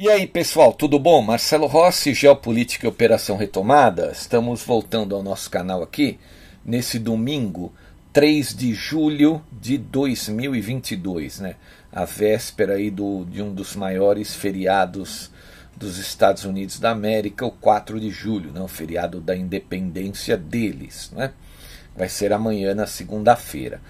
E aí, pessoal, tudo bom? Marcelo Rossi, Geopolítica e Operação Retomada. Estamos voltando ao nosso canal aqui nesse domingo, 3 de julho de 2022, né? A véspera aí do, de um dos maiores feriados dos Estados Unidos da América, o 4 de julho, né? o feriado da independência deles, né? Vai ser amanhã, na segunda-feira.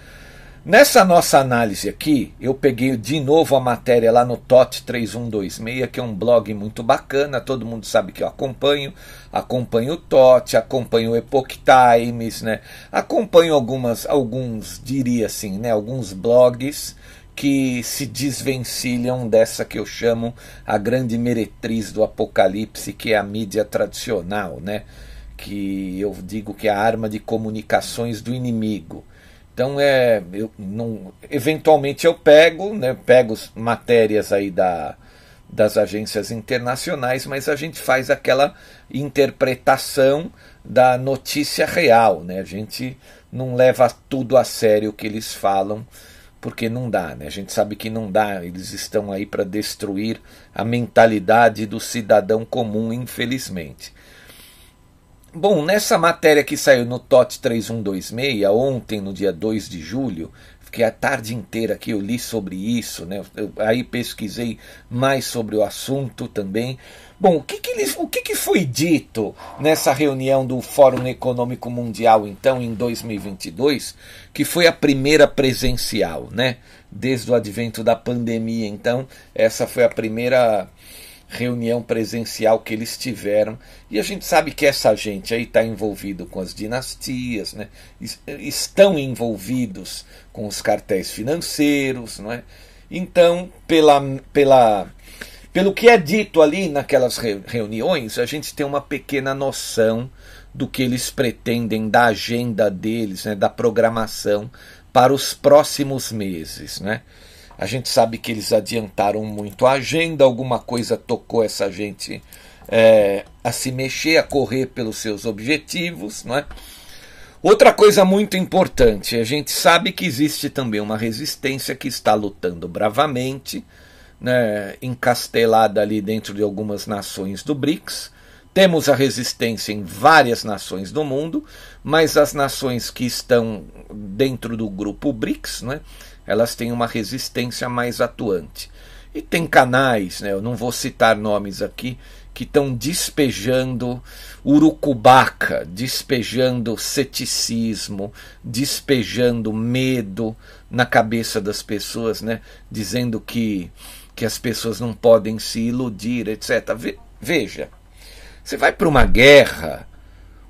Nessa nossa análise aqui, eu peguei de novo a matéria lá no TOT 3126, que é um blog muito bacana, todo mundo sabe que eu acompanho, acompanho o TOT, acompanho o Epoch Times, né? Acompanho algumas alguns, diria assim, né, alguns blogs que se desvencilham dessa que eu chamo a grande meretriz do apocalipse, que é a mídia tradicional, né? Que eu digo que é a arma de comunicações do inimigo. Então é, eu não, eventualmente eu pego, né, pego matérias aí da, das agências internacionais, mas a gente faz aquela interpretação da notícia real, né? A gente não leva tudo a sério o que eles falam, porque não dá, né? A gente sabe que não dá, eles estão aí para destruir a mentalidade do cidadão comum, infelizmente. Bom, nessa matéria que saiu no TOT 3126, ontem, no dia 2 de julho, fiquei a tarde inteira que eu li sobre isso, né? Eu, aí pesquisei mais sobre o assunto também. Bom, o que, que, eles, o que, que foi dito nessa reunião do Fórum Econômico Mundial, então, em 2022, que foi a primeira presencial, né? Desde o advento da pandemia. Então, essa foi a primeira reunião presencial que eles tiveram. E a gente sabe que essa gente aí está envolvido com as dinastias, né? estão envolvidos com os cartéis financeiros. Não é? Então, pela, pela, pelo que é dito ali naquelas reuniões, a gente tem uma pequena noção do que eles pretendem da agenda deles, né, da programação para os próximos meses. Né? A gente sabe que eles adiantaram muito a agenda, alguma coisa tocou essa gente é, a se mexer, a correr pelos seus objetivos, não é? Outra coisa muito importante, a gente sabe que existe também uma resistência que está lutando bravamente, né, encastelada ali dentro de algumas nações do BRICS. Temos a resistência em várias nações do mundo, mas as nações que estão dentro do grupo BRICS, né, elas têm uma resistência mais atuante. E tem canais, né, eu não vou citar nomes aqui, que estão despejando urucubaca, despejando ceticismo, despejando medo na cabeça das pessoas, né, dizendo que, que as pessoas não podem se iludir, etc. Veja, você vai para uma guerra,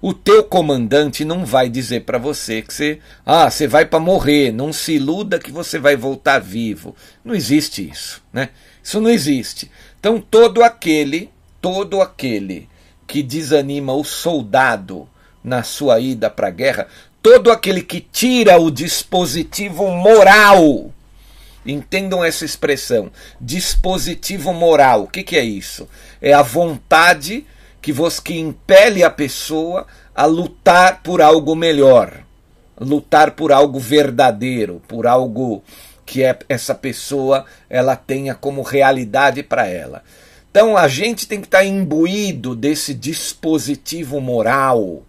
o teu comandante não vai dizer para você que você, ah, você vai para morrer, não se iluda que você vai voltar vivo. Não existe isso, né? Isso não existe. Então todo aquele, todo aquele que desanima o soldado na sua ida para a guerra, todo aquele que tira o dispositivo moral, entendam essa expressão, dispositivo moral. O que, que é isso? É a vontade que, você, que impele a pessoa a lutar por algo melhor, lutar por algo verdadeiro, por algo que é, essa pessoa ela tenha como realidade para ela. Então a gente tem que estar tá imbuído desse dispositivo moral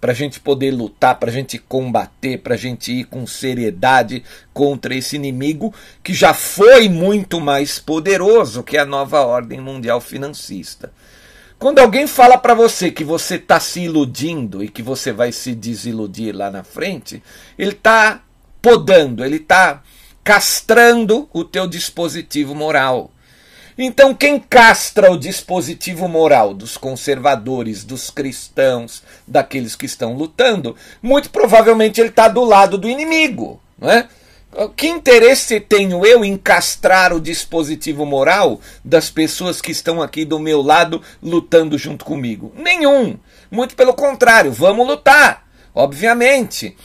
para a gente poder lutar, para a gente combater, para a gente ir com seriedade contra esse inimigo que já foi muito mais poderoso que a nova ordem mundial financista. Quando alguém fala para você que você está se iludindo e que você vai se desiludir lá na frente, ele está podando, ele está castrando o teu dispositivo moral. Então, quem castra o dispositivo moral dos conservadores, dos cristãos, daqueles que estão lutando, muito provavelmente ele está do lado do inimigo. Não é? Que interesse tenho eu em castrar o dispositivo moral das pessoas que estão aqui do meu lado lutando junto comigo? Nenhum. Muito pelo contrário, vamos lutar. Obviamente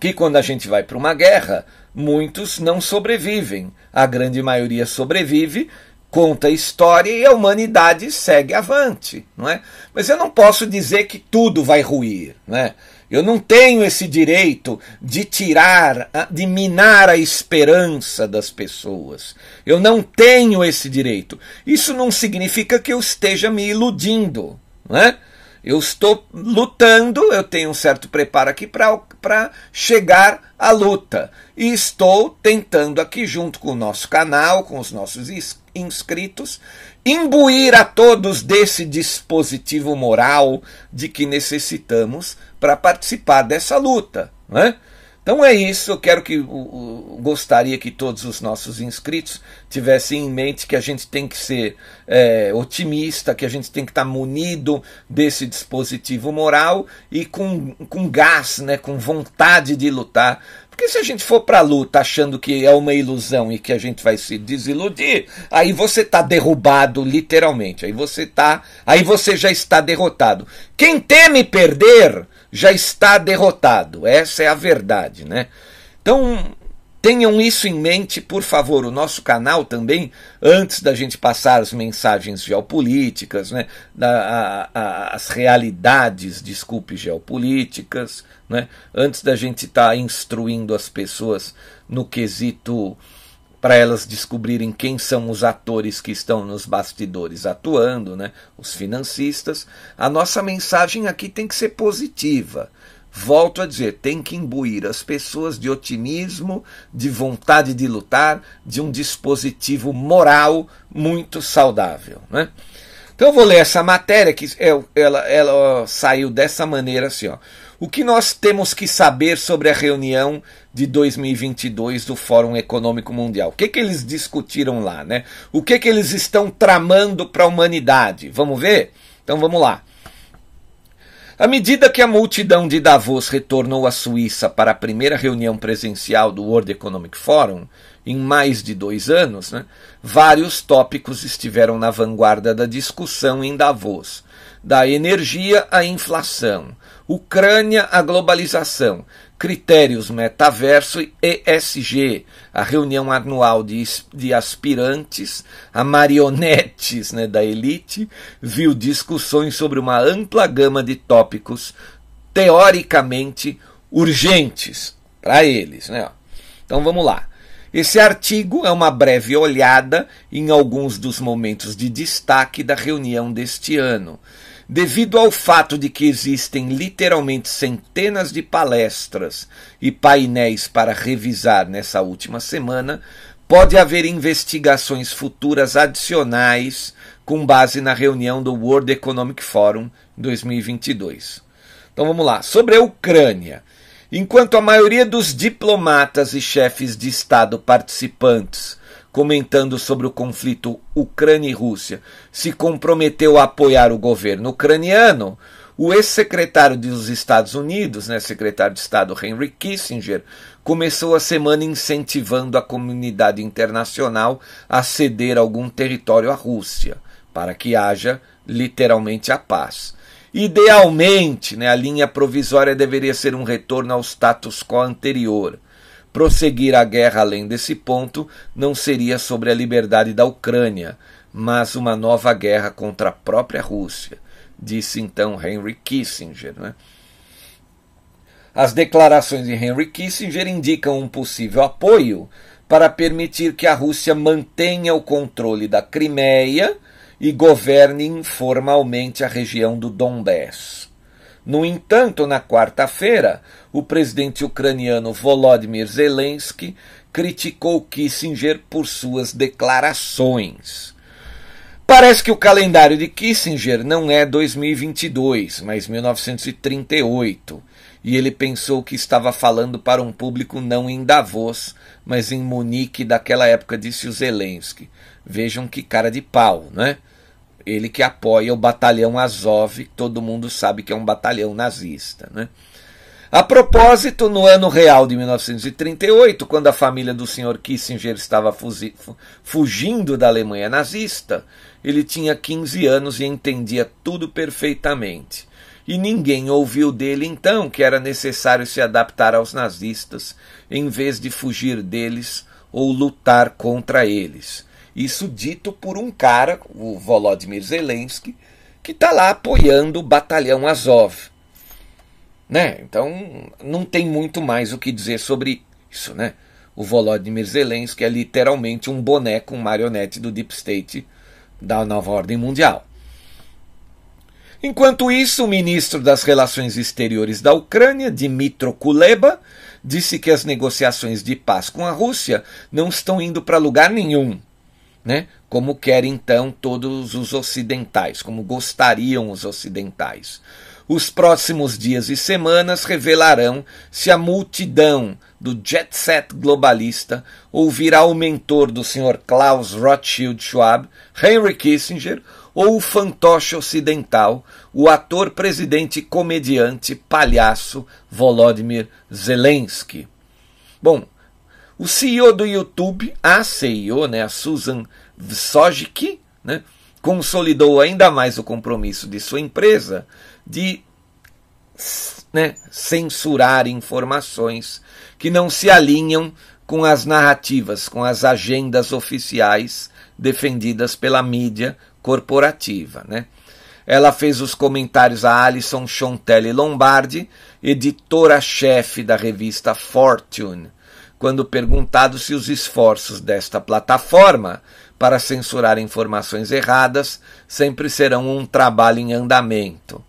que quando a gente vai para uma guerra, muitos não sobrevivem. A grande maioria sobrevive conta a história e a humanidade segue avante, não é? Mas eu não posso dizer que tudo vai ruir, não é? Eu não tenho esse direito de tirar, de minar a esperança das pessoas. Eu não tenho esse direito. Isso não significa que eu esteja me iludindo, não é? Eu estou lutando, eu tenho um certo preparo aqui para chegar à luta. E estou tentando aqui, junto com o nosso canal, com os nossos inscritos, imbuir a todos desse dispositivo moral de que necessitamos para participar dessa luta. Né? Então é isso, eu quero que gostaria que todos os nossos inscritos tivessem em mente que a gente tem que ser é, otimista, que a gente tem que estar munido desse dispositivo moral e com, com gás, né, com vontade de lutar. Porque se a gente for para a luta achando que é uma ilusão e que a gente vai se desiludir, aí você está derrubado literalmente. Aí você tá, aí você já está derrotado. Quem teme perder já está derrotado. Essa é a verdade, né? Então, tenham isso em mente, por favor. O nosso canal também, antes da gente passar as mensagens geopolíticas, né, da, a, a, as realidades, desculpe, geopolíticas, né, antes da gente estar tá instruindo as pessoas no quesito para elas descobrirem quem são os atores que estão nos bastidores atuando, né? os financistas, a nossa mensagem aqui tem que ser positiva. Volto a dizer, tem que imbuir as pessoas de otimismo, de vontade de lutar, de um dispositivo moral muito saudável. Né? Então eu vou ler essa matéria que é, ela, ela saiu dessa maneira assim, ó. O que nós temos que saber sobre a reunião de 2022 do Fórum Econômico Mundial? O que, que eles discutiram lá, né? O que, que eles estão tramando para a humanidade? Vamos ver? Então vamos lá. À medida que a multidão de Davos retornou à Suíça para a primeira reunião presencial do World Economic Forum, em mais de dois anos, né, vários tópicos estiveram na vanguarda da discussão em Davos, da energia à inflação, Ucrânia à globalização, critérios metaverso e ESG, a reunião anual de, de aspirantes a marionetes né, da elite, viu discussões sobre uma ampla gama de tópicos teoricamente urgentes para eles. Né? Então vamos lá. Esse artigo é uma breve olhada em alguns dos momentos de destaque da reunião deste ano devido ao fato de que existem literalmente centenas de palestras e painéis para revisar nessa última semana, pode haver investigações futuras adicionais com base na reunião do World Economic Forum 2022. Então vamos lá. Sobre a Ucrânia. Enquanto a maioria dos diplomatas e chefes de Estado participantes comentando sobre o conflito Ucrânia e Rússia, se comprometeu a apoiar o governo ucraniano, o ex-secretário dos Estados Unidos, né, secretário de Estado Henry Kissinger, começou a semana incentivando a comunidade internacional a ceder algum território à Rússia, para que haja literalmente a paz. Idealmente, né, a linha provisória deveria ser um retorno ao status quo anterior Prosseguir a guerra além desse ponto não seria sobre a liberdade da Ucrânia, mas uma nova guerra contra a própria Rússia. disse então Henry Kissinger. Né? As declarações de Henry Kissinger indicam um possível apoio para permitir que a Rússia mantenha o controle da Crimeia e governe informalmente a região do Donbass. No entanto, na quarta-feira, o presidente ucraniano Volodymyr Zelensky criticou Kissinger por suas declarações. Parece que o calendário de Kissinger não é 2022, mas 1938, e ele pensou que estava falando para um público não em Davos, mas em Munique daquela época, disse o Zelensky. Vejam que cara de pau, né? Ele que apoia o batalhão Azov, todo mundo sabe que é um batalhão nazista, né? A propósito, no ano real de 1938, quando a família do Sr. Kissinger estava fugindo da Alemanha nazista, ele tinha 15 anos e entendia tudo perfeitamente. E ninguém ouviu dele então que era necessário se adaptar aos nazistas, em vez de fugir deles ou lutar contra eles. Isso dito por um cara, o Volodymyr Zelensky, que está lá apoiando o batalhão Azov. Né? Então não tem muito mais o que dizer sobre isso. Né? O Volodymyr Zelensky é literalmente um boneco, um marionete do Deep State da nova ordem mundial. Enquanto isso, o ministro das Relações Exteriores da Ucrânia, Dmytro Kuleba, disse que as negociações de paz com a Rússia não estão indo para lugar nenhum, né? como querem então todos os ocidentais, como gostariam os ocidentais. Os próximos dias e semanas revelarão se a multidão do jet set globalista ouvirá o mentor do Sr. Klaus Rothschild Schwab, Henry Kissinger, ou o fantoche ocidental, o ator, presidente, comediante, palhaço Volodymyr Zelensky. Bom, o CEO do YouTube, a CEO, né, a Susan Wojcicki, né, consolidou ainda mais o compromisso de sua empresa de né, censurar informações que não se alinham com as narrativas, com as agendas oficiais defendidas pela mídia corporativa. Né? Ela fez os comentários a Alison Chontelli Lombardi, editora-chefe da revista Fortune, quando perguntado se os esforços desta plataforma para censurar informações erradas sempre serão um trabalho em andamento.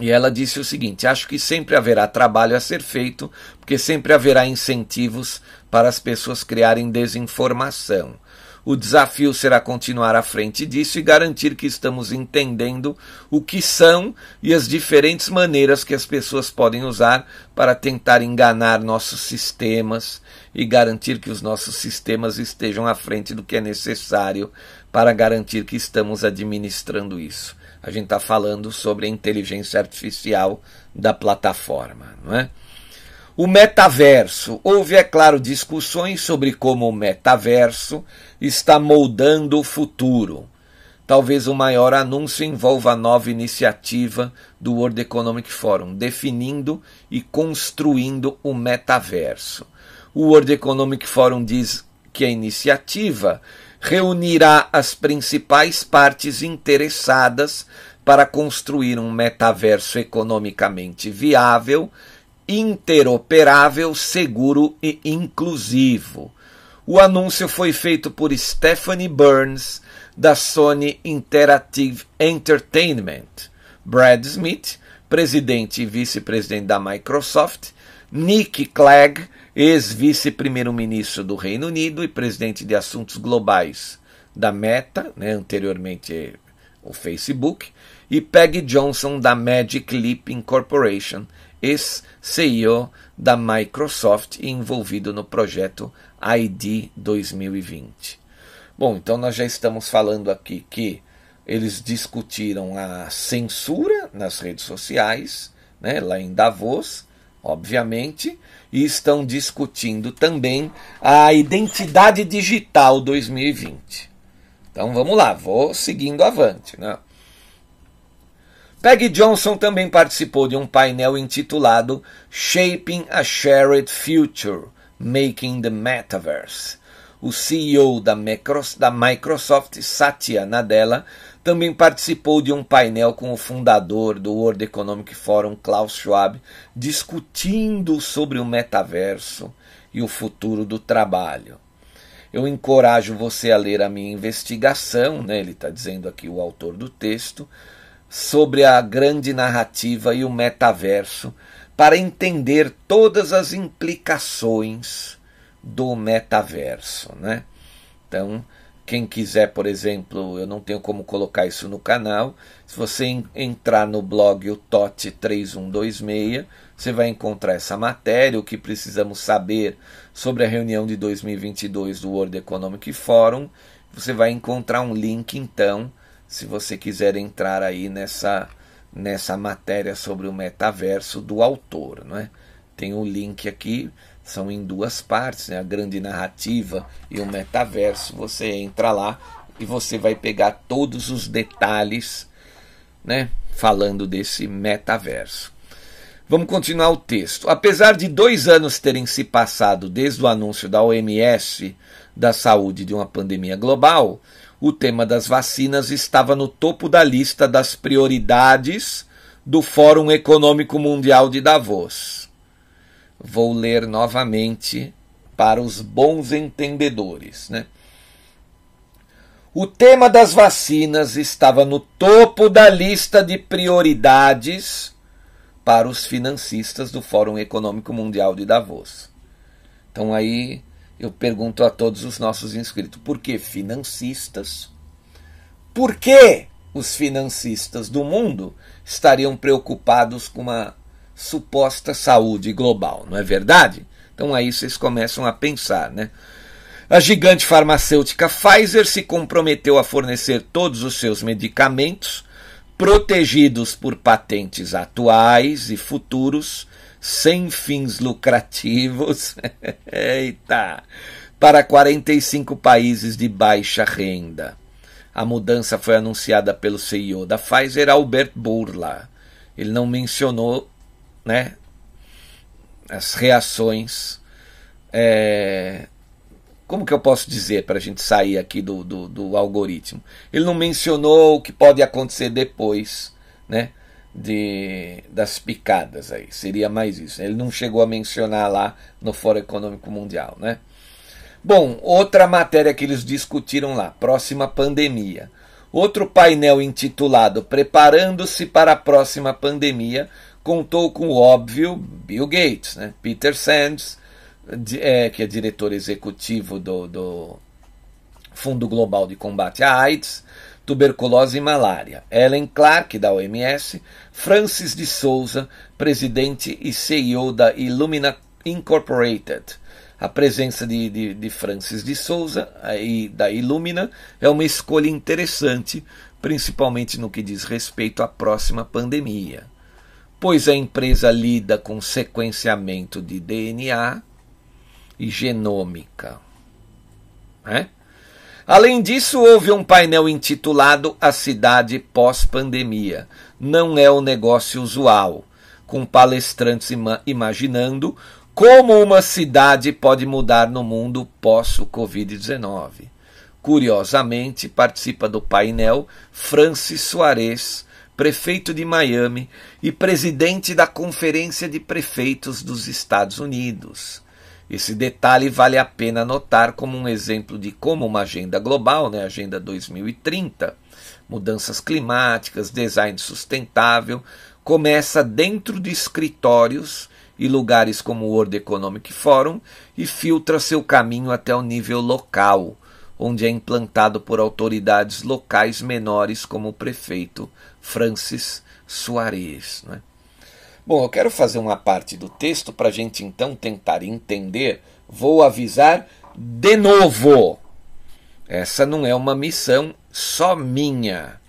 E ela disse o seguinte: acho que sempre haverá trabalho a ser feito, porque sempre haverá incentivos para as pessoas criarem desinformação. O desafio será continuar à frente disso e garantir que estamos entendendo o que são e as diferentes maneiras que as pessoas podem usar para tentar enganar nossos sistemas e garantir que os nossos sistemas estejam à frente do que é necessário para garantir que estamos administrando isso. A gente está falando sobre a inteligência artificial da plataforma, não é? O metaverso. Houve, é claro, discussões sobre como o metaverso está moldando o futuro. Talvez o maior anúncio envolva a nova iniciativa do World Economic Forum, definindo e construindo o metaverso. O World Economic Forum diz que a iniciativa reunirá as principais partes interessadas para construir um metaverso economicamente viável interoperável, seguro e inclusivo. O anúncio foi feito por Stephanie Burns, da Sony Interactive Entertainment, Brad Smith, presidente e vice-presidente da Microsoft, Nick Clegg, ex-vice-primeiro-ministro do Reino Unido e presidente de assuntos globais da Meta, né, anteriormente o Facebook, e Peggy Johnson, da Magic Leap Incorporation, ex-CEO da Microsoft e envolvido no projeto ID 2020. Bom, então nós já estamos falando aqui que eles discutiram a censura nas redes sociais, né, lá em Davos, obviamente, e estão discutindo também a identidade digital 2020. Então vamos lá, vou seguindo avante. Né? Peggy Johnson também participou de um painel intitulado Shaping a Shared Future Making the Metaverse. O CEO da Microsoft, Satya Nadella, também participou de um painel com o fundador do World Economic Forum, Klaus Schwab, discutindo sobre o metaverso e o futuro do trabalho. Eu encorajo você a ler a minha investigação, né, ele está dizendo aqui o autor do texto, sobre a grande narrativa e o metaverso, para entender todas as implicações do metaverso. Né? Então, quem quiser, por exemplo, eu não tenho como colocar isso no canal. Se você entrar no blog o TOT 3126, você vai encontrar essa matéria, o que precisamos saber sobre a reunião de 2022 do World Economic Forum. Você vai encontrar um link então, se você quiser entrar aí nessa nessa matéria sobre o metaverso do autor, não é? Tem o um link aqui são em duas partes, né? a grande narrativa e o metaverso. Você entra lá e você vai pegar todos os detalhes né? falando desse metaverso. Vamos continuar o texto. Apesar de dois anos terem se passado desde o anúncio da OMS da saúde de uma pandemia global, o tema das vacinas estava no topo da lista das prioridades do Fórum Econômico Mundial de Davos. Vou ler novamente para os bons entendedores. Né? O tema das vacinas estava no topo da lista de prioridades para os financistas do Fórum Econômico Mundial de Davos. Então aí eu pergunto a todos os nossos inscritos, por que financistas? Por que os financistas do mundo estariam preocupados com uma suposta saúde global, não é verdade? Então aí vocês começam a pensar, né? A gigante farmacêutica Pfizer se comprometeu a fornecer todos os seus medicamentos, protegidos por patentes atuais e futuros, sem fins lucrativos, eita, para 45 países de baixa renda. A mudança foi anunciada pelo CEO da Pfizer, Albert Bourla. Ele não mencionou né, as reações. É, como que eu posso dizer para a gente sair aqui do, do, do, algoritmo? Ele não mencionou o que pode acontecer depois, né? De, das picadas aí, seria mais isso. Ele não chegou a mencionar lá no Fórum Econômico Mundial, né? Bom, outra matéria que eles discutiram lá, próxima pandemia. Outro painel intitulado Preparando-se para a próxima pandemia contou com o óbvio Bill Gates, né? Peter Sands, é, que é diretor executivo do, do Fundo Global de Combate à AIDS, tuberculose e malária. Ellen Clark, da OMS, Francis de Souza, presidente e CEO da Illumina Incorporated. A presença de, de, de Francis de Souza e da Illumina é uma escolha interessante, principalmente no que diz respeito à próxima pandemia pois a empresa lida com sequenciamento de DNA e genômica. Né? Além disso, houve um painel intitulado A Cidade Pós-Pandemia. Não é o negócio usual, com palestrantes ima imaginando como uma cidade pode mudar no mundo pós-Covid-19. Curiosamente, participa do painel Francis Soares, prefeito de Miami e presidente da Conferência de Prefeitos dos Estados Unidos. Esse detalhe vale a pena notar como um exemplo de como uma agenda global, né, Agenda 2030, mudanças climáticas, design sustentável, começa dentro de escritórios e lugares como o World Economic Forum e filtra seu caminho até o nível local, onde é implantado por autoridades locais menores como o prefeito Francis Soares. Né? Bom, eu quero fazer uma parte do texto para a gente então tentar entender. Vou avisar de novo. Essa não é uma missão só minha.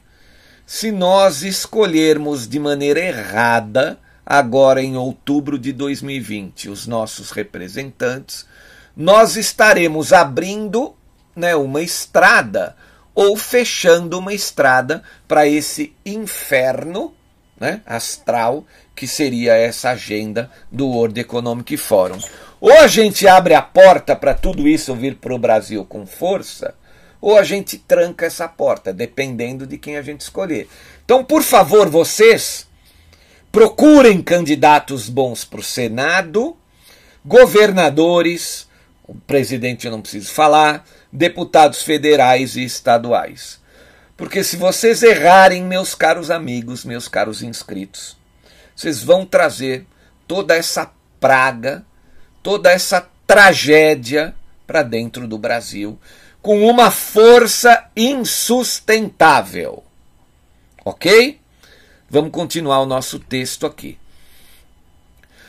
Se nós escolhermos de maneira errada, agora em outubro de 2020, os nossos representantes, nós estaremos abrindo né, uma estrada ou fechando uma estrada para esse inferno né, astral que seria essa agenda do World Economic Forum. Ou a gente abre a porta para tudo isso vir para o Brasil com força, ou a gente tranca essa porta, dependendo de quem a gente escolher. Então, por favor, vocês procurem candidatos bons para o Senado, governadores, o presidente eu não preciso falar, deputados federais e estaduais. Porque se vocês errarem, meus caros amigos, meus caros inscritos, vocês vão trazer toda essa praga, toda essa tragédia para dentro do Brasil com uma força insustentável. Ok? Vamos continuar o nosso texto aqui.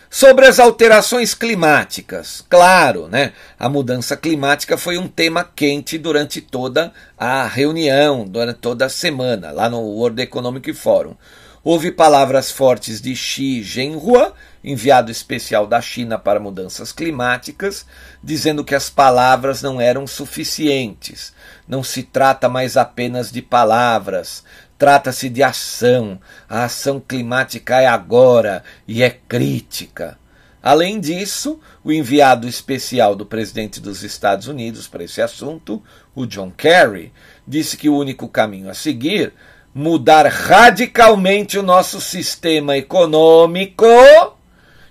Sobre as alterações climáticas, claro, né? A mudança climática foi um tema quente durante toda a reunião, durante toda a semana, lá no World Economic Forum. Houve palavras fortes de Xi Jinping, enviado especial da China para mudanças climáticas, dizendo que as palavras não eram suficientes. Não se trata mais apenas de palavras, Trata-se de ação. A ação climática é agora e é crítica. Além disso, o enviado especial do presidente dos Estados Unidos para esse assunto, o John Kerry, disse que o único caminho a seguir mudar radicalmente o nosso sistema econômico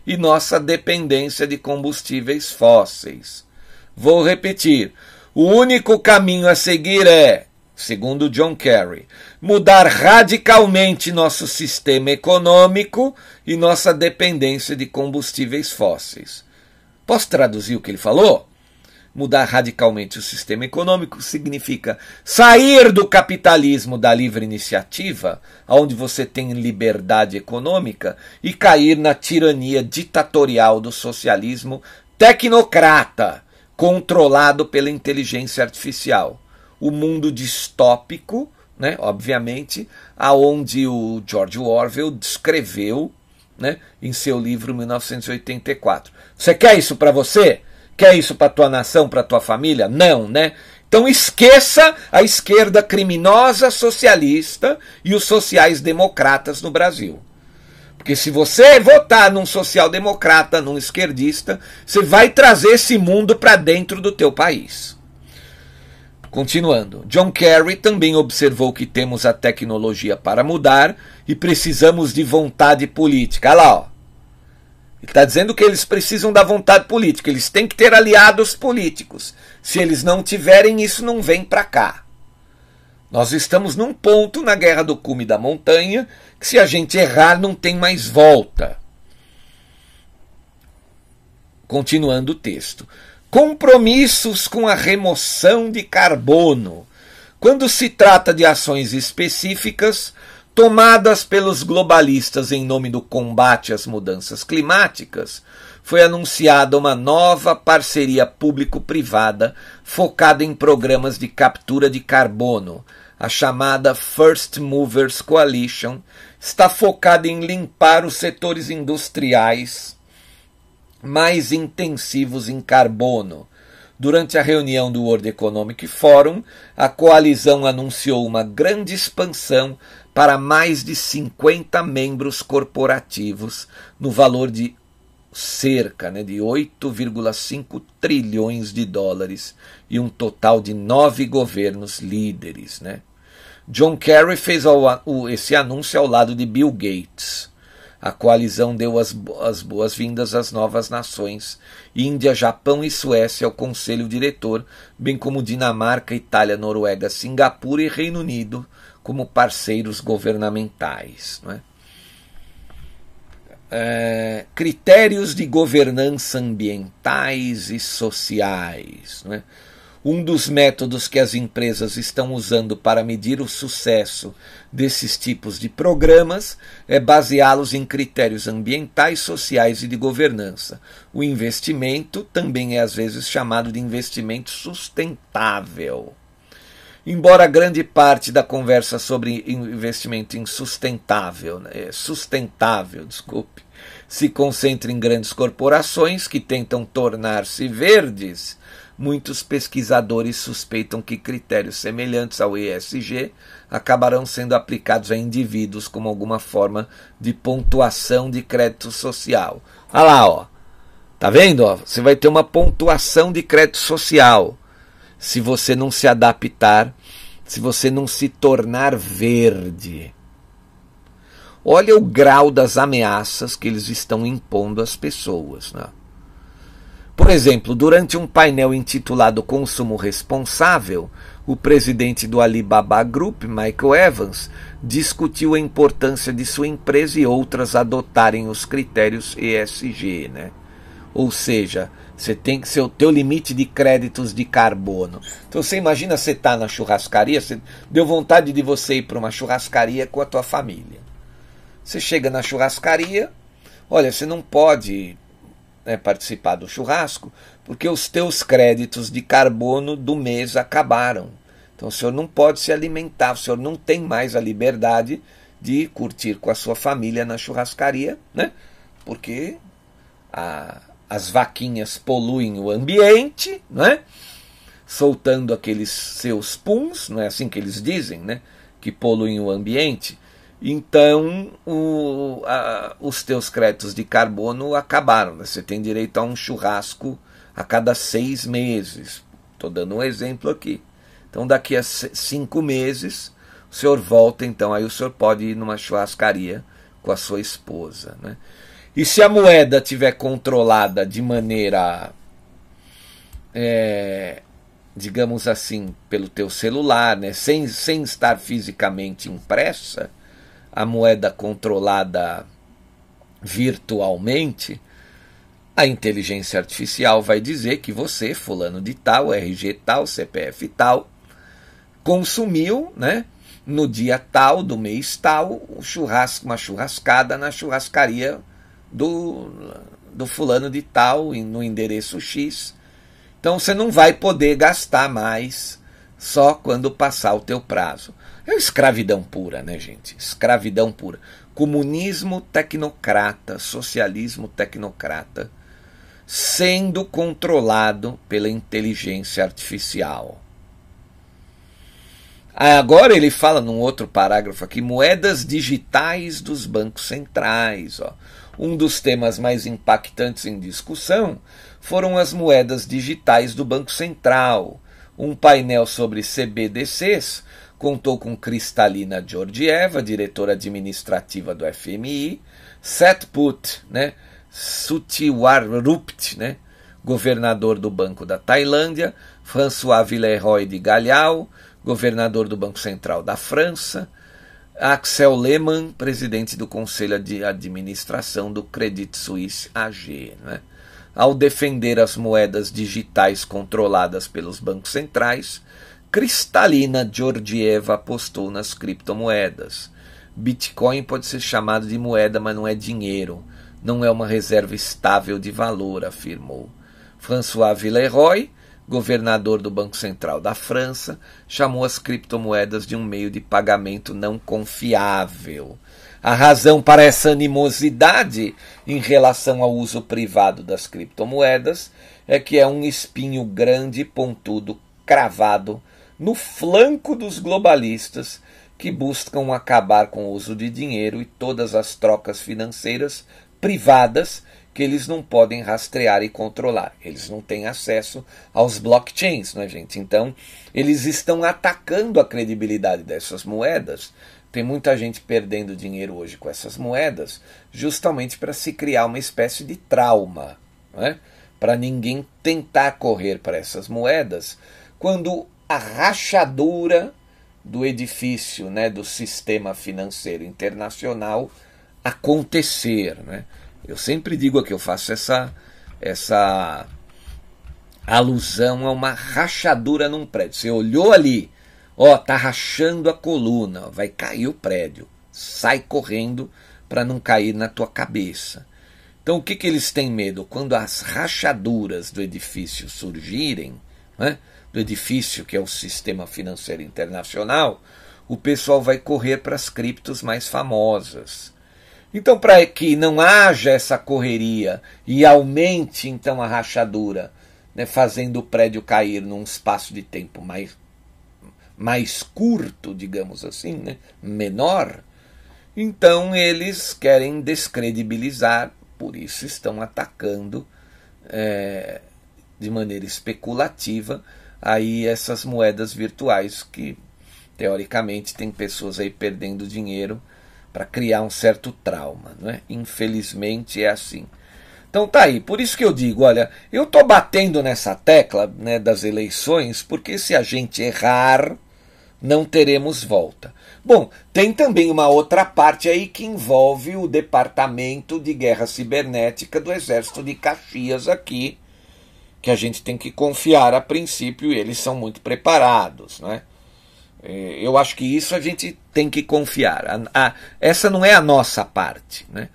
e nossa dependência de combustíveis fósseis. Vou repetir: o único caminho a seguir é segundo John Kerry, mudar radicalmente nosso sistema econômico e nossa dependência de combustíveis fósseis. Posso traduzir o que ele falou? Mudar radicalmente o sistema econômico significa sair do capitalismo da livre iniciativa, onde você tem liberdade econômica, e cair na tirania ditatorial do socialismo tecnocrata, controlado pela inteligência artificial o mundo distópico, né, obviamente, aonde o George Orwell descreveu né, em seu livro 1984. Você quer isso para você? Quer isso para tua nação, para tua família? Não, né? Então esqueça a esquerda criminosa socialista e os sociais-democratas no Brasil. Porque se você votar num social-democrata, num esquerdista, você vai trazer esse mundo para dentro do teu país. Continuando, John Kerry também observou que temos a tecnologia para mudar e precisamos de vontade política. Olha lá, ó. Está dizendo que eles precisam da vontade política, eles têm que ter aliados políticos. Se eles não tiverem, isso não vem para cá. Nós estamos num ponto na guerra do cume da montanha que, se a gente errar, não tem mais volta. Continuando o texto compromissos com a remoção de carbono. Quando se trata de ações específicas tomadas pelos globalistas em nome do combate às mudanças climáticas, foi anunciada uma nova parceria público-privada focada em programas de captura de carbono. A chamada First Movers Coalition está focada em limpar os setores industriais mais intensivos em carbono. Durante a reunião do World Economic Forum, a coalizão anunciou uma grande expansão para mais de 50 membros corporativos, no valor de cerca né, de 8,5 trilhões de dólares e um total de nove governos líderes. Né? John Kerry fez esse anúncio ao lado de Bill Gates. A coalizão deu as, as boas-vindas às novas nações, Índia, Japão e Suécia ao conselho diretor, bem como Dinamarca, Itália, Noruega, Singapura e Reino Unido como parceiros governamentais. É? É, critérios de governança ambientais e sociais. Não é? Um dos métodos que as empresas estão usando para medir o sucesso desses tipos de programas é baseá-los em critérios ambientais, sociais e de governança. O investimento também é às vezes chamado de investimento sustentável. Embora grande parte da conversa sobre investimento em sustentável, né, sustentável, desculpe, se concentre em grandes corporações que tentam tornar-se verdes, muitos pesquisadores suspeitam que critérios semelhantes ao ESG acabarão sendo aplicados a indivíduos como alguma forma de pontuação de crédito social. Olha lá, ó. Tá vendo? Ó? Você vai ter uma pontuação de crédito social se você não se adaptar, se você não se tornar verde. Olha o grau das ameaças que eles estão impondo às pessoas. Né? Por exemplo, durante um painel intitulado Consumo Responsável, o presidente do Alibaba Group, Michael Evans, discutiu a importância de sua empresa e outras adotarem os critérios ESG, né? Ou seja, você tem que ser o teu limite de créditos de carbono. Então você imagina você tá na churrascaria, você deu vontade de você ir para uma churrascaria com a tua família. Você chega na churrascaria, olha, você não pode né, participar do churrasco porque os teus créditos de carbono do mês acabaram. Então o senhor não pode se alimentar, o senhor não tem mais a liberdade de curtir com a sua família na churrascaria, né? Porque a, as vaquinhas poluem o ambiente, né? soltando aqueles seus puns, não é assim que eles dizem, né? que poluem o ambiente. Então, o, a, os teus créditos de carbono acabaram. Né? Você tem direito a um churrasco a cada seis meses. Estou dando um exemplo aqui. Então, daqui a cinco meses, o senhor volta, então, aí o senhor pode ir numa churrascaria com a sua esposa. Né? E se a moeda tiver controlada de maneira, é, digamos assim, pelo teu celular, né, sem, sem estar fisicamente impressa, a moeda controlada virtualmente, a inteligência artificial vai dizer que você, fulano de tal, RG tal, CPF tal, consumiu, né, no dia tal do mês tal, um churrasco, uma churrascada na churrascaria do, do fulano de tal no endereço X. Então você não vai poder gastar mais só quando passar o teu prazo. É escravidão pura, né, gente? Escravidão pura. Comunismo tecnocrata, socialismo tecnocrata, sendo controlado pela inteligência artificial. Agora ele fala num outro parágrafo aqui, moedas digitais dos bancos centrais. Ó. Um dos temas mais impactantes em discussão foram as moedas digitais do Banco Central. Um painel sobre CBDCs contou com Kristalina Georgieva, diretora administrativa do FMI, Setput, né, Sutiwarupt, né, governador do Banco da Tailândia, François Villeroy de Galhau, governador do Banco Central da França, Axel Lehmann, presidente do Conselho de Administração do Credit Suisse AG. Né? Ao defender as moedas digitais controladas pelos bancos centrais, Kristalina Georgieva apostou nas criptomoedas. Bitcoin pode ser chamado de moeda, mas não é dinheiro. Não é uma reserva estável de valor, afirmou. François Villeroy, governador do Banco Central da França, chamou as criptomoedas de um meio de pagamento não confiável. A razão para essa animosidade em relação ao uso privado das criptomoedas é que é um espinho grande e pontudo cravado no flanco dos globalistas que buscam acabar com o uso de dinheiro e todas as trocas financeiras privadas que eles não podem rastrear e controlar. Eles não têm acesso aos blockchains, é, gente? Então, eles estão atacando a credibilidade dessas moedas. Tem muita gente perdendo dinheiro hoje com essas moedas, justamente para se criar uma espécie de trauma, é? para ninguém tentar correr para essas moedas, quando a rachadura do edifício, né, do sistema financeiro internacional acontecer, né? Eu sempre digo aqui, eu faço essa, essa alusão a uma rachadura num prédio. Você olhou ali, ó, tá rachando a coluna, vai cair o prédio. Sai correndo para não cair na tua cabeça. Então o que, que eles têm medo? Quando as rachaduras do edifício surgirem, né, do edifício que é o sistema financeiro internacional, o pessoal vai correr para as criptos mais famosas. Então, para que não haja essa correria e aumente então a rachadura né, fazendo o prédio cair num espaço de tempo mais, mais curto, digamos assim, né, menor, então eles querem descredibilizar, por isso estão atacando é, de maneira especulativa aí essas moedas virtuais que teoricamente tem pessoas aí perdendo dinheiro para criar um certo trauma, não é? Infelizmente é assim. Então tá aí, por isso que eu digo, olha, eu tô batendo nessa tecla, né, das eleições, porque se a gente errar, não teremos volta. Bom, tem também uma outra parte aí que envolve o Departamento de Guerra Cibernética do Exército de Caxias aqui, que a gente tem que confiar a princípio, e eles são muito preparados, né? Eu acho que isso a gente tem que confiar. A, a, essa não é a nossa parte, né?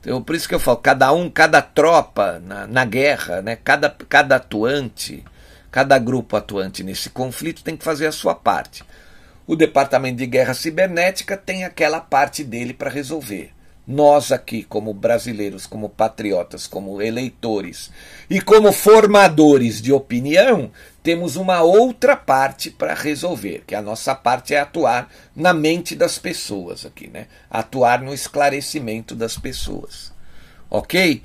Então, por isso que eu falo, cada um, cada tropa na, na guerra, né? cada, cada atuante, cada grupo atuante nesse conflito tem que fazer a sua parte. O Departamento de Guerra Cibernética tem aquela parte dele para resolver. Nós aqui, como brasileiros, como patriotas, como eleitores e como formadores de opinião, temos uma outra parte para resolver, que a nossa parte é atuar na mente das pessoas aqui, né? Atuar no esclarecimento das pessoas. OK?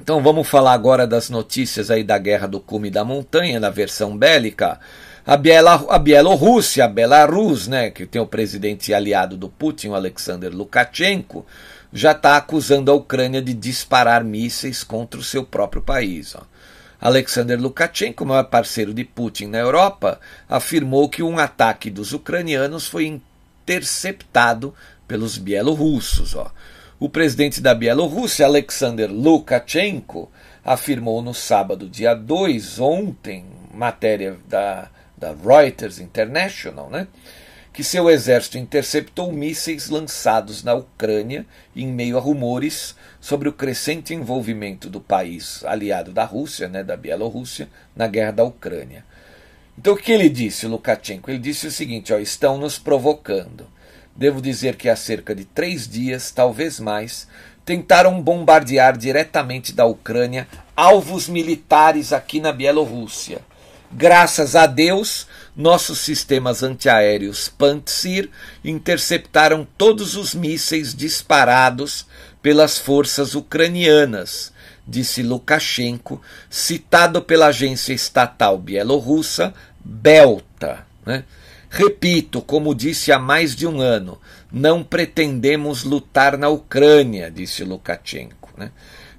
Então vamos falar agora das notícias aí da guerra do cume da montanha, na versão bélica. A, Biela, a Bielorrússia, a Belarus, né, que tem o presidente aliado do Putin, o Alexander Lukashenko, já está acusando a Ucrânia de disparar mísseis contra o seu próprio país. Ó. Alexander Lukashenko, maior parceiro de Putin na Europa, afirmou que um ataque dos ucranianos foi interceptado pelos bielorrussos. O presidente da Bielorrússia, Alexander Lukashenko, afirmou no sábado, dia 2, ontem, matéria da da Reuters International, né, que seu exército interceptou mísseis lançados na Ucrânia em meio a rumores sobre o crescente envolvimento do país aliado da Rússia, né, da Bielorrússia, na guerra da Ucrânia. Então o que ele disse, Lukashenko? Ele disse o seguinte: ó, estão nos provocando. Devo dizer que há cerca de três dias, talvez mais, tentaram bombardear diretamente da Ucrânia alvos militares aqui na Bielorrússia. Graças a Deus, nossos sistemas antiaéreos Pantsir interceptaram todos os mísseis disparados pelas forças ucranianas, disse Lukashenko, citado pela agência estatal bielorrussa Belta. Né? Repito, como disse há mais de um ano, não pretendemos lutar na Ucrânia, disse Lukashenko. Né?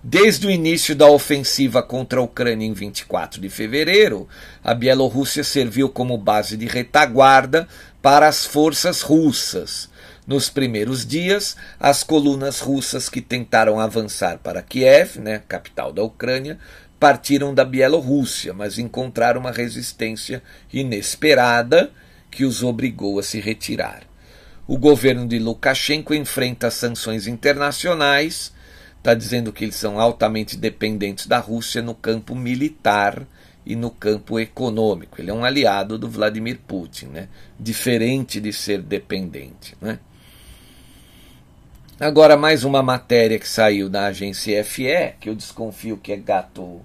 Desde o início da ofensiva contra a Ucrânia em 24 de fevereiro, a Bielorrússia serviu como base de retaguarda para as forças russas. Nos primeiros dias, as colunas russas que tentaram avançar para Kiev, né, capital da Ucrânia, partiram da Bielorrússia, mas encontraram uma resistência inesperada que os obrigou a se retirar. O governo de Lukashenko enfrenta sanções internacionais está dizendo que eles são altamente dependentes da Rússia no campo militar e no campo econômico. Ele é um aliado do Vladimir Putin, né? diferente de ser dependente. Né? Agora, mais uma matéria que saiu da agência FE, que eu desconfio que é gato,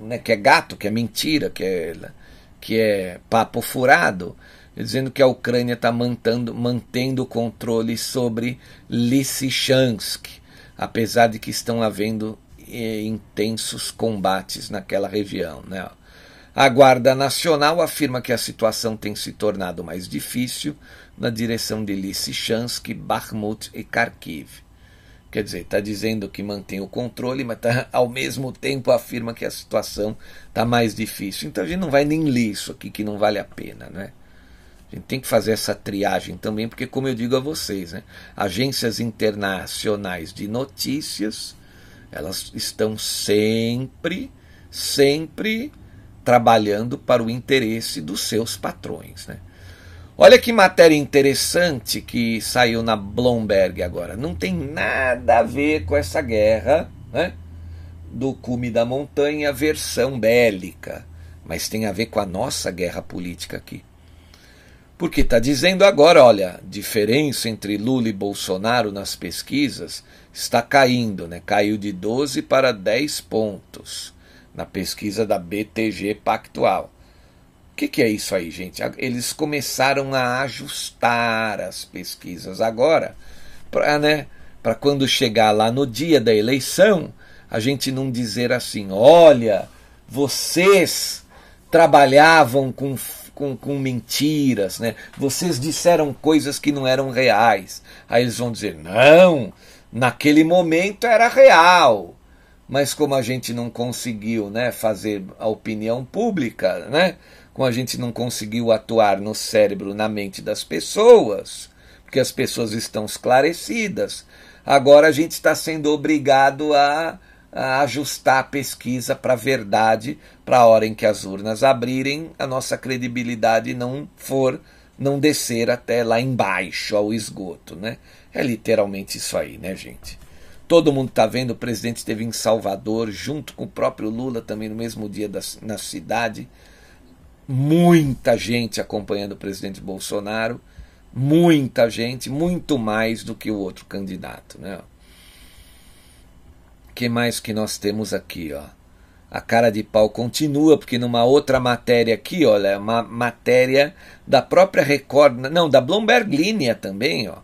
né, que é gato, que é mentira, que é, que é papo furado, dizendo que a Ucrânia está mantendo, mantendo o controle sobre Lysychansk, apesar de que estão havendo eh, intensos combates naquela região. Né? A Guarda Nacional afirma que a situação tem se tornado mais difícil na direção de Lysychansk, Bakhmut e Kharkiv. Quer dizer, está dizendo que mantém o controle, mas tá, ao mesmo tempo afirma que a situação está mais difícil. Então a gente não vai nem ler isso aqui, que não vale a pena. Né? A gente tem que fazer essa triagem também, porque, como eu digo a vocês, né, agências internacionais de notícias, elas estão sempre, sempre trabalhando para o interesse dos seus patrões. Né? Olha que matéria interessante que saiu na Bloomberg agora. Não tem nada a ver com essa guerra né, do cume da montanha, versão bélica, mas tem a ver com a nossa guerra política aqui. Porque está dizendo agora, olha, diferença entre Lula e Bolsonaro nas pesquisas está caindo, né? Caiu de 12 para 10 pontos. na pesquisa da BTG Pactual. Que, que é isso aí, gente? Eles começaram a ajustar as pesquisas agora para né, quando chegar lá no dia da eleição, a gente não dizer assim: olha, vocês trabalhavam com com, com mentiras, né? Vocês disseram coisas que não eram reais. Aí eles vão dizer: não, naquele momento era real. Mas como a gente não conseguiu né, fazer a opinião pública, né, como a gente não conseguiu atuar no cérebro, na mente das pessoas, porque as pessoas estão esclarecidas, agora a gente está sendo obrigado a a ajustar a pesquisa para a verdade, para a hora em que as urnas abrirem, a nossa credibilidade não for, não descer até lá embaixo, ao esgoto. Né? É literalmente isso aí, né, gente? Todo mundo está vendo, o presidente esteve em Salvador, junto com o próprio Lula, também no mesmo dia da, na cidade. Muita gente acompanhando o presidente Bolsonaro, muita gente, muito mais do que o outro candidato. Né? que mais que nós temos aqui, ó? A cara de pau continua, porque numa outra matéria aqui, olha, uma matéria da própria Record, não, da Bloomberg Linha também, ó.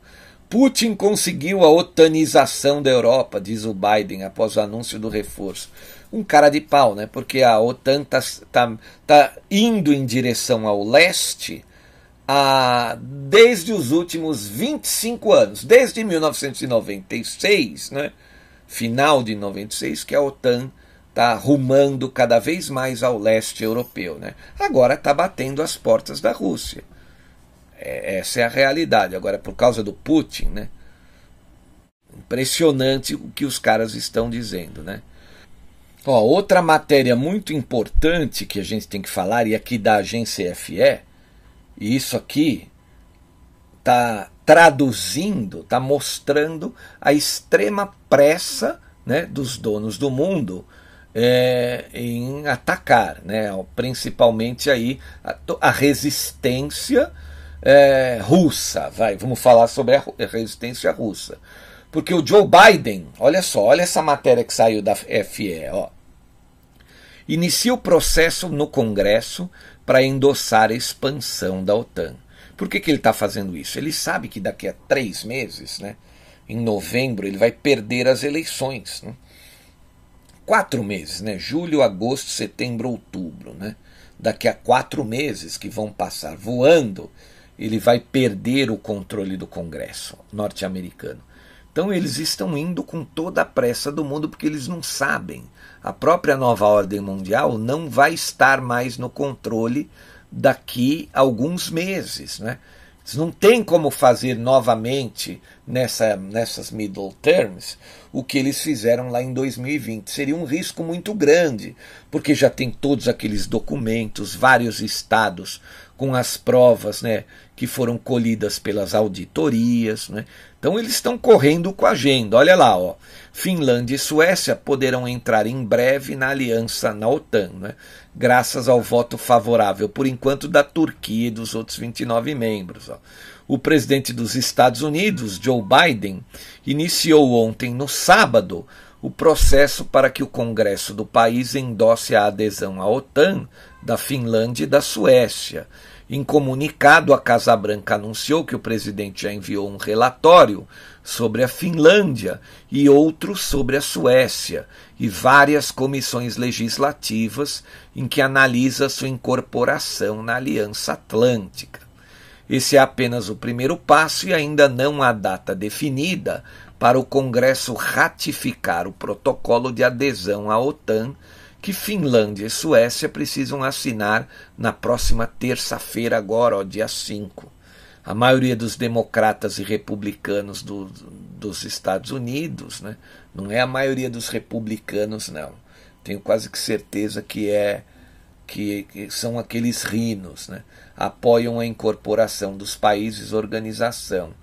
Putin conseguiu a otanização da Europa, diz o Biden após o anúncio do reforço. Um cara de pau, né? Porque a OTAN está tá, tá indo em direção ao leste a, desde os últimos 25 anos, desde 1996, né? final de 96 que a OTAN está rumando cada vez mais ao leste europeu. Né? Agora está batendo as portas da Rússia. É, essa é a realidade. Agora, por causa do Putin, né? impressionante o que os caras estão dizendo. Né? Ó, outra matéria muito importante que a gente tem que falar, e aqui da agência FE, e isso aqui está traduzindo, está mostrando a extrema pressa né, dos donos do mundo é, em atacar, né, principalmente aí a, a resistência é, russa. Vai, vamos falar sobre a resistência russa. Porque o Joe Biden, olha só, olha essa matéria que saiu da FE, ó. Inicia o processo no Congresso para endossar a expansão da OTAN. Por que, que ele está fazendo isso? Ele sabe que daqui a três meses, né, em novembro, ele vai perder as eleições. Né? Quatro meses, né? julho, agosto, setembro, outubro. Né? Daqui a quatro meses que vão passar voando, ele vai perder o controle do Congresso norte-americano. Então eles estão indo com toda a pressa do mundo porque eles não sabem. A própria nova ordem mundial não vai estar mais no controle daqui a alguns meses. Né? não tem como fazer novamente nessa, nessas middle terms o que eles fizeram lá em 2020. Seria um risco muito grande, porque já tem todos aqueles documentos, vários estados com as provas né, que foram colhidas pelas auditorias. Né? Então eles estão correndo com a agenda. Olha lá, ó. Finlândia e Suécia poderão entrar em breve na aliança na OTAN, né? graças ao voto favorável, por enquanto, da Turquia e dos outros 29 membros. Ó. O presidente dos Estados Unidos, Joe Biden, iniciou ontem, no sábado, o processo para que o Congresso do país endosse a adesão à OTAN da Finlândia e da Suécia. Em comunicado, a Casa Branca anunciou que o presidente já enviou um relatório sobre a Finlândia e outro sobre a Suécia, e várias comissões legislativas em que analisa sua incorporação na Aliança Atlântica. Esse é apenas o primeiro passo e ainda não há data definida para o Congresso ratificar o protocolo de adesão à OTAN que Finlândia e Suécia precisam assinar na próxima terça-feira, agora, ó, dia 5 a maioria dos democratas e republicanos do, dos Estados Unidos, né? não é a maioria dos republicanos, não. Tenho quase que certeza que é que, que são aqueles rinos, né? apoiam a incorporação dos países organização.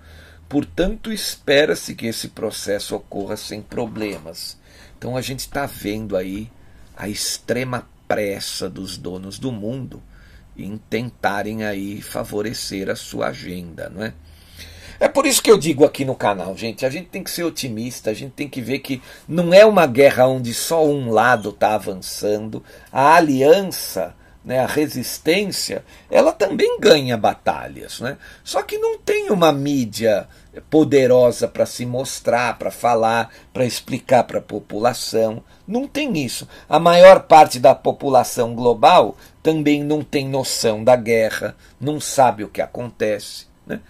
Portanto, espera-se que esse processo ocorra sem problemas. Então a gente está vendo aí a extrema pressa dos donos do mundo em tentarem aí favorecer a sua agenda, não é? É por isso que eu digo aqui no canal, gente, a gente tem que ser otimista, a gente tem que ver que não é uma guerra onde só um lado está avançando, a aliança né, a resistência, ela também ganha batalhas. Né? Só que não tem uma mídia poderosa para se mostrar, para falar, para explicar para a população. Não tem isso. A maior parte da população global também não tem noção da guerra, não sabe o que acontece. Né?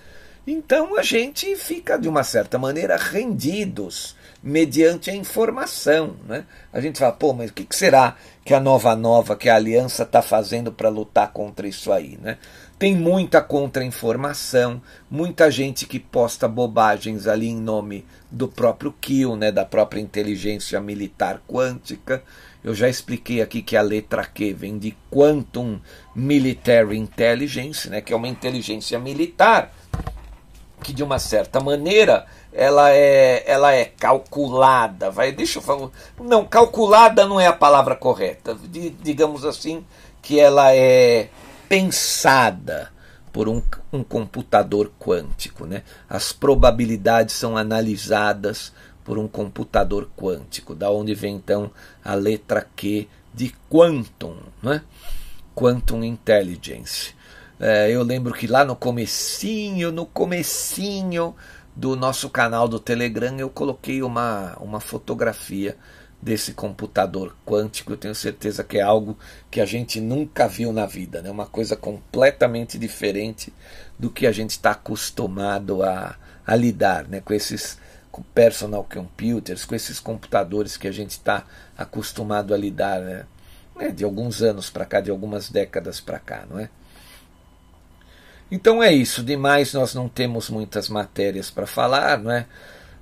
Então a gente fica, de uma certa maneira, rendidos mediante a informação. Né? A gente fala, pô, mas o que será que a Nova Nova, que a Aliança está fazendo para lutar contra isso aí? Né? Tem muita contra-informação, muita gente que posta bobagens ali em nome do próprio Kill, né, da própria inteligência militar quântica. Eu já expliquei aqui que a letra Q vem de Quantum Military Intelligence, né, que é uma inteligência militar que de uma certa maneira ela é, ela é calculada, vai, deixa eu falar, não, calculada não é a palavra correta, digamos assim, que ela é pensada por um, um computador quântico, né? As probabilidades são analisadas por um computador quântico, da onde vem então a letra Q de quantum, né? Quantum Intelligence. É, eu lembro que lá no comecinho, no comecinho do nosso canal do Telegram, eu coloquei uma, uma fotografia desse computador quântico. Eu tenho certeza que é algo que a gente nunca viu na vida, né? uma coisa completamente diferente do que a gente está acostumado a, a lidar né? com esses personal computers, com esses computadores que a gente está acostumado a lidar né? É, de alguns anos para cá, de algumas décadas para cá, não é? Então é isso, demais nós não temos muitas matérias para falar, não é?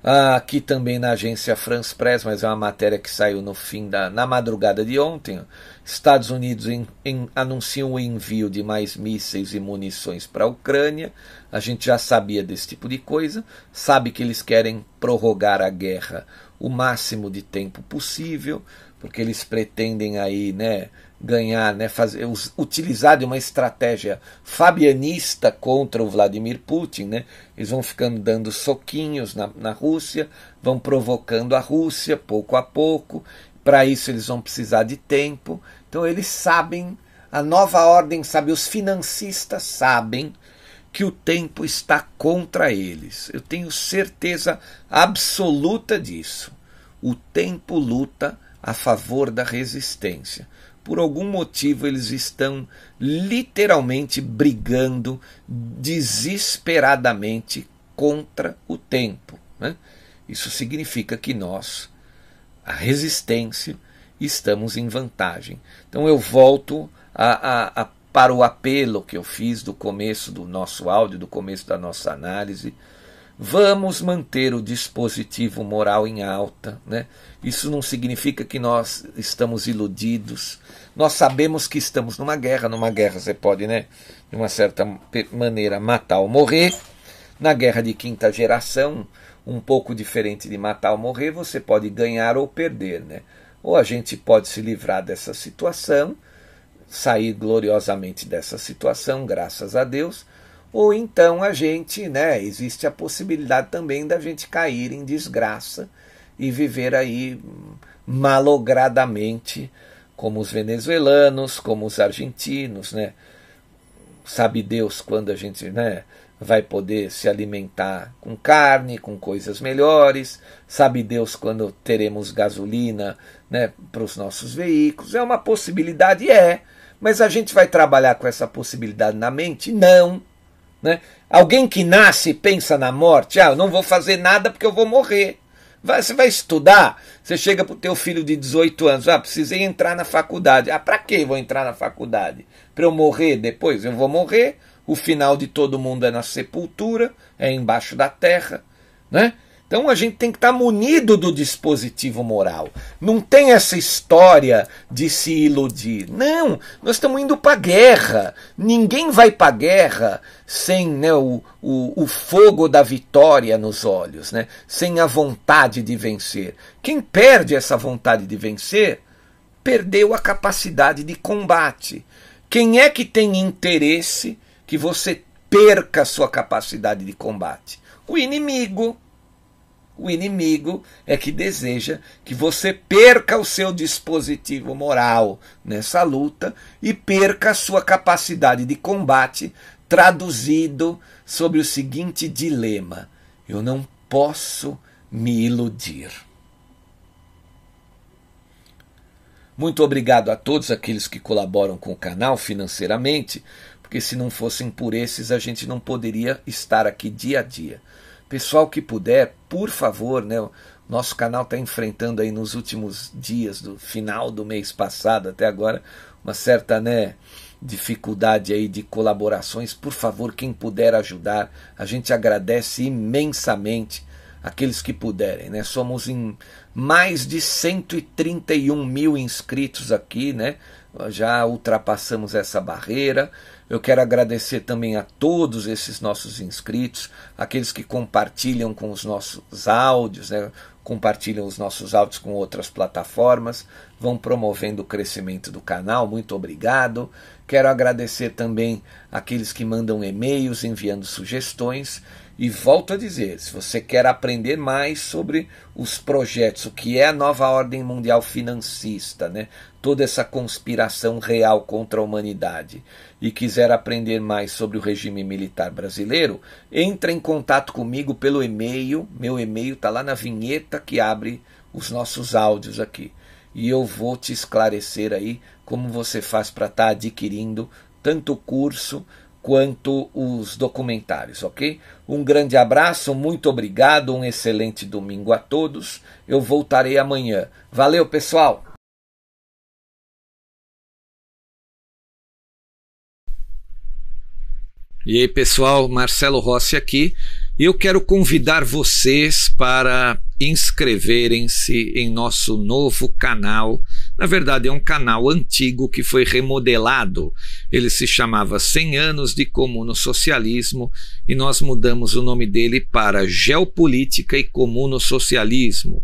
Ah, aqui também na agência France Press, mas é uma matéria que saiu no fim da na madrugada de ontem. Estados Unidos em, anunciam o envio de mais mísseis e munições para a Ucrânia. A gente já sabia desse tipo de coisa, sabe que eles querem prorrogar a guerra o máximo de tempo possível, porque eles pretendem aí, né, ganhar, né, fazer, utilizar de uma estratégia fabianista contra o Vladimir Putin. Né? Eles vão ficando dando soquinhos na, na Rússia, vão provocando a Rússia pouco a pouco. Para isso eles vão precisar de tempo. Então eles sabem, a nova ordem sabe, os financistas sabem que o tempo está contra eles. Eu tenho certeza absoluta disso. O tempo luta a favor da resistência por algum motivo eles estão literalmente brigando desesperadamente contra o tempo. Né? Isso significa que nós, a resistência, estamos em vantagem. Então eu volto a, a, a, para o apelo que eu fiz do começo do nosso áudio, do começo da nossa análise Vamos manter o dispositivo moral em alta. Né? Isso não significa que nós estamos iludidos. Nós sabemos que estamos numa guerra. Numa guerra você pode, né, de uma certa maneira, matar ou morrer. Na guerra de quinta geração, um pouco diferente de matar ou morrer, você pode ganhar ou perder. Né? Ou a gente pode se livrar dessa situação, sair gloriosamente dessa situação, graças a Deus ou então a gente, né, existe a possibilidade também da gente cair em desgraça e viver aí malogradamente, como os venezuelanos, como os argentinos, né? Sabe Deus quando a gente, né, vai poder se alimentar com carne, com coisas melhores. Sabe Deus quando teremos gasolina, né, para os nossos veículos. É uma possibilidade, é. Mas a gente vai trabalhar com essa possibilidade na mente? Não. Né? Alguém que nasce pensa na morte, ah, eu não vou fazer nada porque eu vou morrer. Vai, você vai estudar, você chega para o teu filho de 18 anos, ah, precisei entrar na faculdade. Ah, para que vou entrar na faculdade? Para eu morrer depois? Eu vou morrer, o final de todo mundo é na sepultura, é embaixo da terra, né? Então a gente tem que estar munido do dispositivo moral. Não tem essa história de se iludir. Não, nós estamos indo para a guerra. Ninguém vai para guerra sem né, o, o, o, fogo da vitória nos olhos, né? sem a vontade de vencer. Quem perde essa vontade de vencer, perdeu a capacidade de combate. Quem é que tem interesse que você perca a sua capacidade de combate? O inimigo. O inimigo é que deseja que você perca o seu dispositivo moral nessa luta e perca a sua capacidade de combate, traduzido sobre o seguinte dilema: eu não posso me iludir. Muito obrigado a todos aqueles que colaboram com o canal financeiramente, porque se não fossem por esses a gente não poderia estar aqui dia a dia. Pessoal que puder, por favor, né? Nosso canal está enfrentando aí nos últimos dias do final do mês passado até agora uma certa né, dificuldade aí de colaborações. Por favor, quem puder ajudar, a gente agradece imensamente aqueles que puderem. Né? Somos em mais de 131 mil inscritos aqui, né? já ultrapassamos essa barreira. Eu quero agradecer também a todos esses nossos inscritos, aqueles que compartilham com os nossos áudios, né? compartilham os nossos áudios com outras plataformas, vão promovendo o crescimento do canal. Muito obrigado. Quero agradecer também aqueles que mandam e-mails enviando sugestões e volto a dizer, se você quer aprender mais sobre os projetos, o que é a nova ordem mundial financista, né? toda essa conspiração real contra a humanidade, e quiser aprender mais sobre o regime militar brasileiro, entre em contato comigo pelo e-mail. Meu e-mail está lá na vinheta que abre os nossos áudios aqui. E eu vou te esclarecer aí como você faz para estar tá adquirindo tanto o curso quanto os documentários, ok? Um grande abraço, muito obrigado, um excelente domingo a todos. Eu voltarei amanhã. Valeu, pessoal! E aí, pessoal, Marcelo Rossi aqui. Eu quero convidar vocês para inscreverem-se em nosso novo canal. Na verdade, é um canal antigo que foi remodelado. Ele se chamava 100 anos de comuno socialismo e nós mudamos o nome dele para Geopolítica e Comuno Socialismo.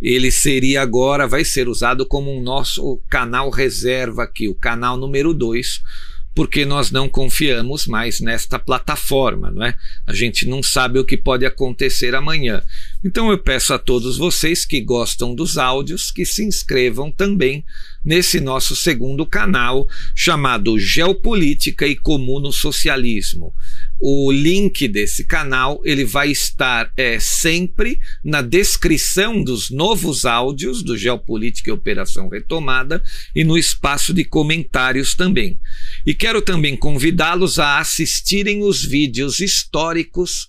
Ele seria agora, vai ser usado como um nosso canal reserva aqui, o canal número 2 porque nós não confiamos mais nesta plataforma, não é? A gente não sabe o que pode acontecer amanhã. Então eu peço a todos vocês que gostam dos áudios que se inscrevam também nesse nosso segundo canal chamado Geopolítica e Comuno Socialismo. O link desse canal ele vai estar é, sempre na descrição dos novos áudios do Geopolítica e Operação Retomada e no espaço de comentários também. E quero também convidá-los a assistirem os vídeos históricos